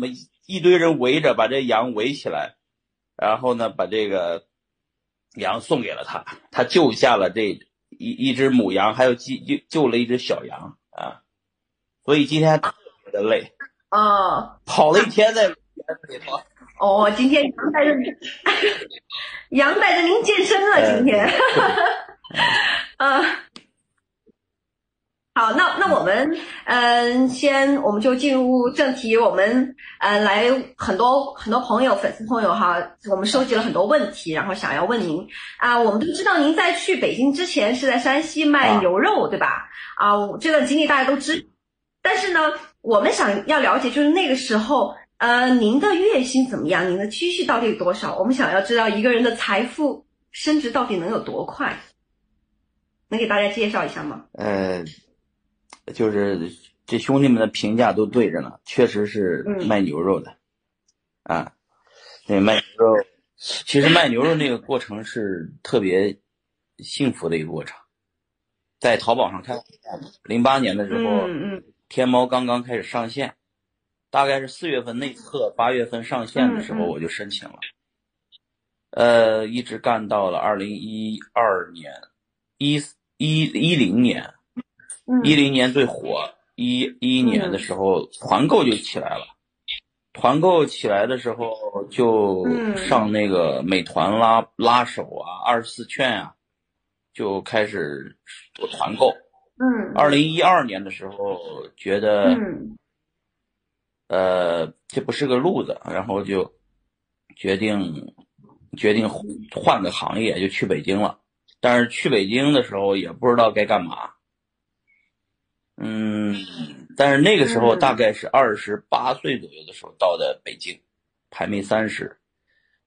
我们一堆人围着把这羊围起来，然后呢，把这个羊送给了他，他救下了这一一只母羊，还有救救救了一只小羊啊，所以今天特别的累，哦。跑了一天在园子里头。哦，今天羊带着 羊带着您健身了，今天，嗯。好，那那我们嗯，先我们就进入正题。我们嗯来很多很多朋友、粉丝朋友哈，我们收集了很多问题，然后想要问您啊。我们都知道您在去北京之前是在山西卖牛肉，对吧？啊，这段经历大家都知。但是呢，我们想要了解，就是那个时候，呃，您的月薪怎么样？您的积蓄到底有多少？我们想要知道一个人的财富升值到底能有多快？能给大家介绍一下吗？呃。就是这兄弟们的评价都对着呢，确实是卖牛肉的，啊，那卖牛肉，其实卖牛肉那个过程是特别幸福的一个过程，在淘宝上看，零八年的时候，嗯天猫刚刚开始上线，大概是四月份内测，八月份上线的时候我就申请了，呃，一直干到了二零一二年，一一一零年。一零年最火，一一年的时候团购就起来了，团购起来的时候就上那个美团拉拉手啊，二十四券啊，就开始做团购。嗯，二零一二年的时候觉得，呃，这不是个路子，然后就决定决定换个行业，就去北京了。但是去北京的时候也不知道该干嘛。嗯，但是那个时候大概是二十八岁左右的时候到的北京，还没三十。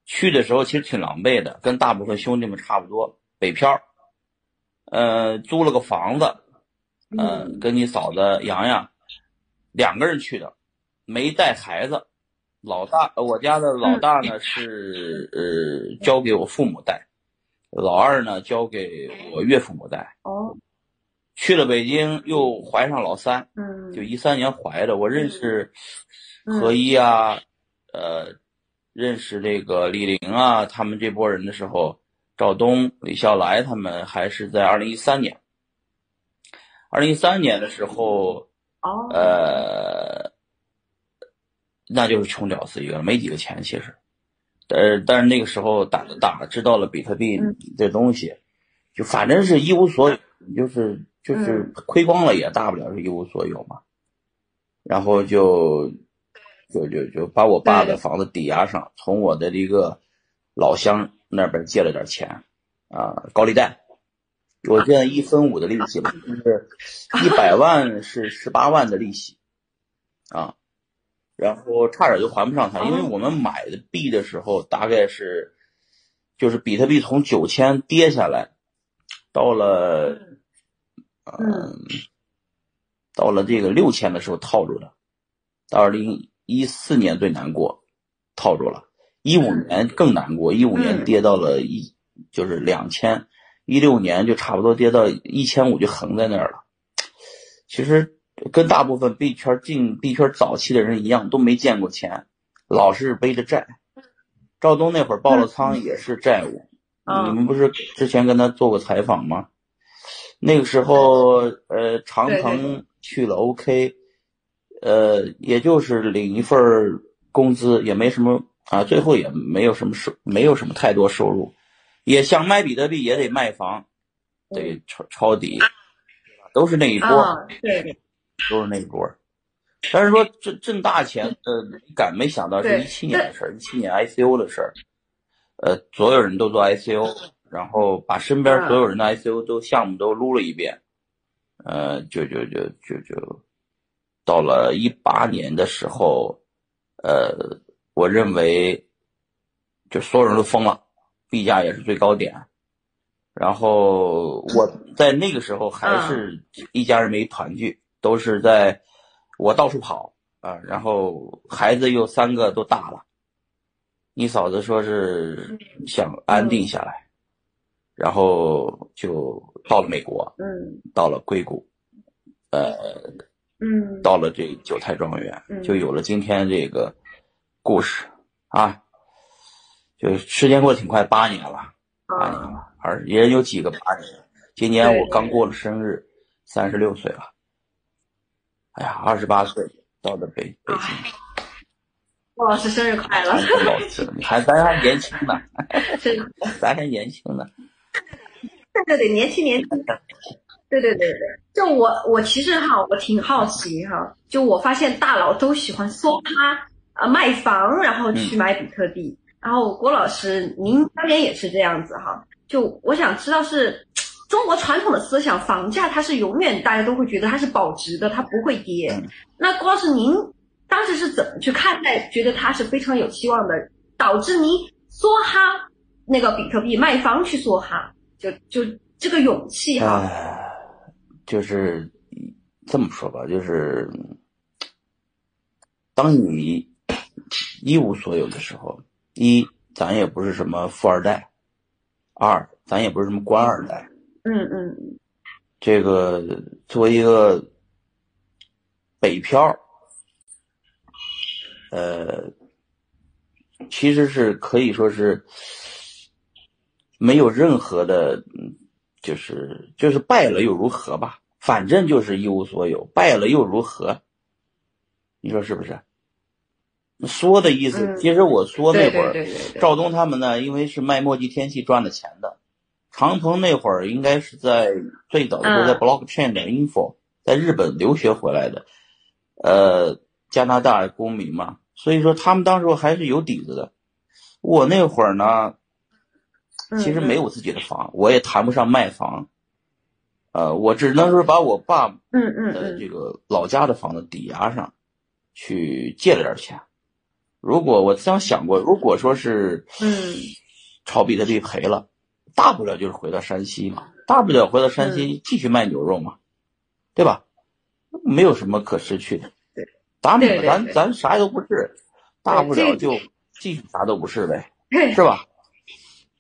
去的时候其实挺狼狈的，跟大部分兄弟们差不多，北漂。呃，租了个房子，呃，跟你嫂子洋洋两个人去的，没带孩子。老大，我家的老大呢是呃交给我父母带，老二呢交给我岳父母带。哦。去了北京，又怀上老三，嗯，就一三年怀的。我认识何一啊，呃，认识这个李玲啊，他们这波人的时候，赵东、李笑来他们还是在二零一三年。二零一三年的时候，哦，呃，那就是穷屌丝一个，没几个钱其实，呃，但是那个时候胆子大，知道了比特币这东西，就反正是一无所有，就是。就是亏光了也大不了是一无所有嘛，然后就就就就把我爸的房子抵押上，从我的一个老乡那边借了点钱，啊，高利贷，我现在一分五的利息吧，就是一百万是十八万的利息，啊，然后差点就还不上他，因为我们买的币的时候大概是，就是比特币从九千跌下来，到了。嗯，到了这个六千的时候套住了，到二零一四年最难过，套住了，一五年更难过，一五年跌到了一就是两千，一六年就差不多跌到一千五就横在那儿了。其实跟大部分币圈进币圈早期的人一样，都没见过钱，老是背着债。赵东那会儿爆了仓也是债务，你们不是之前跟他做过采访吗？那个时候，呃，长城去了 OK，呃，也就是领一份工资，也没什么啊，最后也没有什么收，没有什么太多收入，也想卖比特币，也得卖房，得抄抄底，都是那一波，对，都是那一波。但是说挣挣大钱，呃，敢没想到是一七年的事儿，一七年 ICO 的事儿，呃，所有人都做 ICO。然后把身边所有人的 ICO 都项目都撸了一遍，呃，就就就就就到了一八年的时候，呃，我认为就所有人都疯了，币价也是最高点。然后我在那个时候还是一家人没团聚，都是在我到处跑啊，然后孩子又三个都大了，你嫂子说是想安定下来。然后就到了美国，嗯，到了硅谷，呃，嗯，到了这九泰庄园，就有了今天这个故事啊，就时间过得挺快，八年了，八年了，而也有几个八年？今年我刚过了生日，三十六岁了。哎呀，二十八岁到的北北京。郭老师生日快乐！老师，你看咱还年轻呢，是，咱还年轻呢。对对对，年轻年轻的。对对对对，就我我其实哈，我挺好奇哈，就我发现大佬都喜欢梭哈啊卖房，然后去买比特币。然后郭老师，您当年也是这样子哈。就我想知道是中国传统的思想，房价它是永远大家都会觉得它是保值的，它不会跌。那郭老师您。当时是怎么去看待？觉得它是非常有希望的，导致您梭哈那个比特币卖方去梭哈，就就这个勇气哈，就是这么说吧，就是当你一无所有的时候，一咱也不是什么富二代，二咱也不是什么官二代，嗯嗯，这个作为一个北漂。呃，其实是可以说是没有任何的，就是就是败了又如何吧？反正就是一无所有，败了又如何？你说是不是？说的意思，其实我说那会儿，赵东他们呢，因为是卖墨迹天气赚的钱的。长鹏那会儿应该是在最早的时候在 Blockchain 点 info，在日本留学回来的，呃，加拿大公民嘛。所以说，他们当时还是有底子的。我那会儿呢，其实没有自己的房，我也谈不上卖房。呃，我只能说把我爸的这个老家的房子抵押上，去借了点钱。如果我这样想过，如果说是嗯，炒比特币赔了，大不了就是回到山西嘛，大不了回到山西继续卖牛肉嘛，对吧？没有什么可失去的。咱咱咱啥都不是，大不了就继续啥都不是呗，是吧？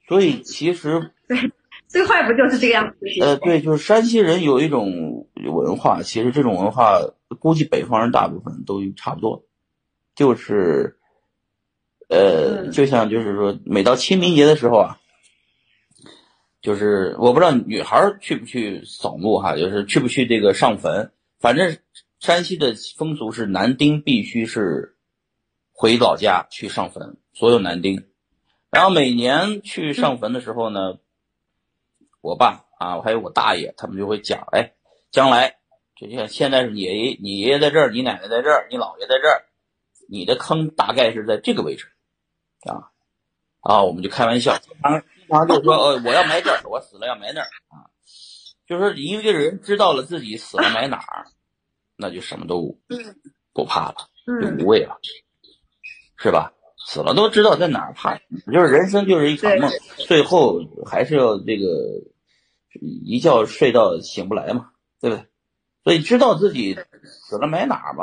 所以其实 最坏不就是这个样子？呃，对，就是山西人有一种文化，其实这种文化估计北方人大部分都差不多，就是呃，就像就是说，每到清明节的时候啊，就是我不知道女孩去不去扫墓哈，就是去不去这个上坟，反正。山西的风俗是男丁必须是回老家去上坟，所有男丁。然后每年去上坟的时候呢，我爸啊，我还有我大爷，他们就会讲：哎，将来就像现在是你爷爷，你爷爷在这儿，你奶奶在这儿，你姥爷在这儿，你的坑大概是在这个位置啊啊，我们就开玩笑，经常经常就说：呃，我要埋这儿，我死了要埋那儿啊。就说一个人知道了自己死了埋哪儿。那就什么都不怕了，就无畏了，是吧？死了都知道在哪儿怕，就是人生就是一场梦，最后还是要这个一觉睡到醒不来嘛，对不对？所以知道自己死了埋哪儿吧。